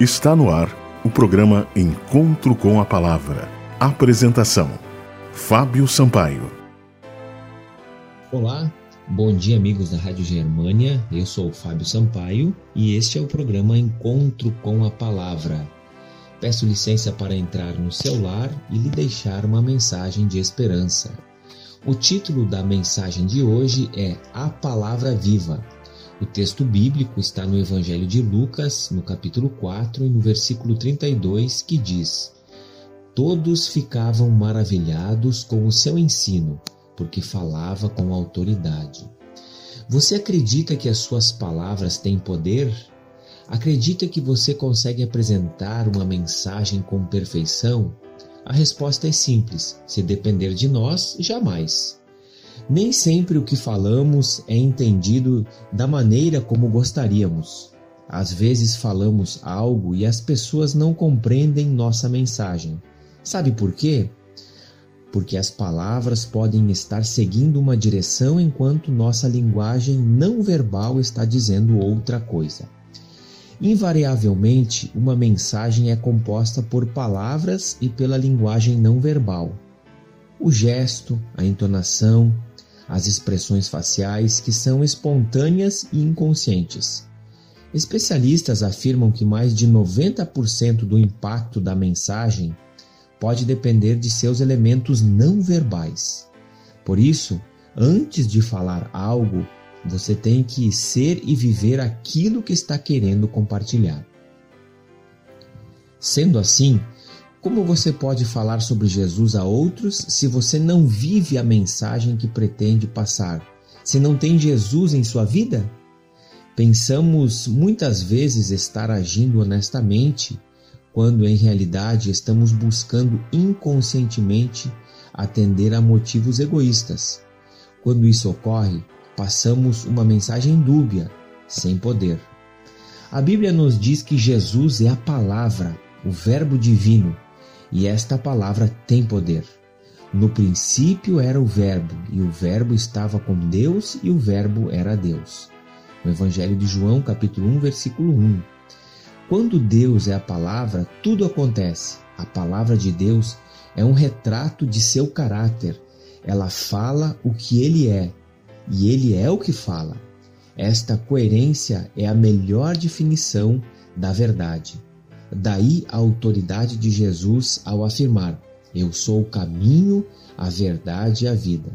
Está no ar o programa Encontro com a Palavra. Apresentação: Fábio Sampaio. Olá, bom dia, amigos da Rádio Germânia. Eu sou o Fábio Sampaio e este é o programa Encontro com a Palavra. Peço licença para entrar no seu lar e lhe deixar uma mensagem de esperança. O título da mensagem de hoje é A Palavra Viva o texto bíblico está no Evangelho de Lucas, no capítulo 4 e no versículo 32, que diz: Todos ficavam maravilhados com o seu ensino, porque falava com autoridade. Você acredita que as suas palavras têm poder? Acredita que você consegue apresentar uma mensagem com perfeição? A resposta é simples: se depender de nós, jamais. Nem sempre o que falamos é entendido da maneira como gostaríamos. Às vezes falamos algo e as pessoas não compreendem nossa mensagem. Sabe por quê? Porque as palavras podem estar seguindo uma direção enquanto nossa linguagem não verbal está dizendo outra coisa. Invariavelmente, uma mensagem é composta por palavras e pela linguagem não verbal. O gesto, a entonação, as expressões faciais que são espontâneas e inconscientes. Especialistas afirmam que mais de 90% do impacto da mensagem pode depender de seus elementos não verbais. Por isso, antes de falar algo, você tem que ser e viver aquilo que está querendo compartilhar. Sendo assim, como você pode falar sobre Jesus a outros se você não vive a mensagem que pretende passar? Se não tem Jesus em sua vida? Pensamos muitas vezes estar agindo honestamente, quando em realidade estamos buscando inconscientemente atender a motivos egoístas. Quando isso ocorre, passamos uma mensagem dúbia, sem poder. A Bíblia nos diz que Jesus é a palavra, o Verbo divino, e esta palavra tem poder. No princípio era o Verbo, e o Verbo estava com Deus, e o Verbo era Deus. No Evangelho de João, capítulo 1, versículo 1. Quando Deus é a palavra, tudo acontece. A palavra de Deus é um retrato de seu caráter. Ela fala o que ele é, e ele é o que fala. Esta coerência é a melhor definição da verdade. Daí a autoridade de Jesus ao afirmar: Eu sou o caminho, a verdade e a vida.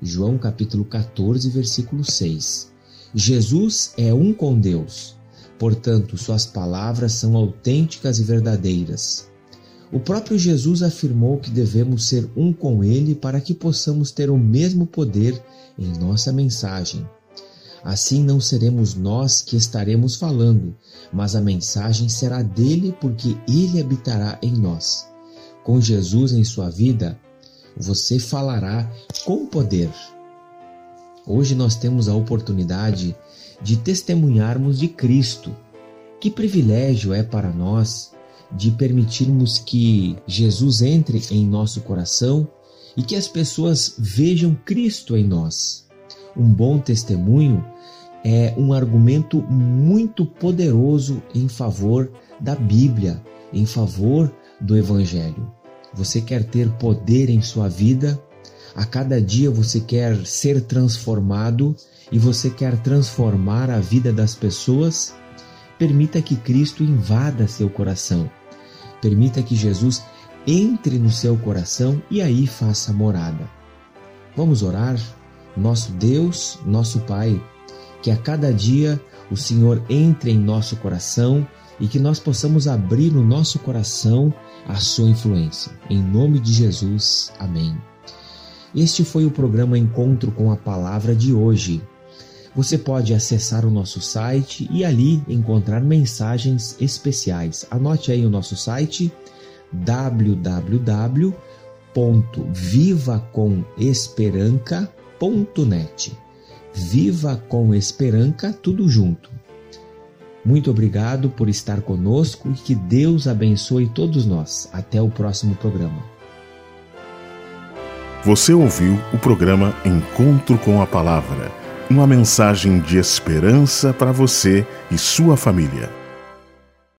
João capítulo 14, versículo 6. Jesus é um com Deus. Portanto, suas palavras são autênticas e verdadeiras. O próprio Jesus afirmou que devemos ser um com Ele para que possamos ter o mesmo poder em nossa mensagem. Assim não seremos nós que estaremos falando, mas a mensagem será dele porque ele habitará em nós. Com Jesus em sua vida, você falará com poder. Hoje nós temos a oportunidade de testemunharmos de Cristo. Que privilégio é para nós de permitirmos que Jesus entre em nosso coração e que as pessoas vejam Cristo em nós. Um bom testemunho é um argumento muito poderoso em favor da Bíblia, em favor do Evangelho. Você quer ter poder em sua vida? A cada dia você quer ser transformado e você quer transformar a vida das pessoas? Permita que Cristo invada seu coração. Permita que Jesus entre no seu coração e aí faça morada. Vamos orar? Nosso Deus, nosso Pai, que a cada dia o Senhor entre em nosso coração e que nós possamos abrir no nosso coração a sua influência. Em nome de Jesus, amém. Este foi o programa Encontro com a Palavra de hoje. Você pode acessar o nosso site e ali encontrar mensagens especiais. Anote aí o nosso site www.vivacomesperanca.net. Viva com Esperança, tudo junto. Muito obrigado por estar conosco e que Deus abençoe todos nós. Até o próximo programa. Você ouviu o programa Encontro com a Palavra uma mensagem de esperança para você e sua família.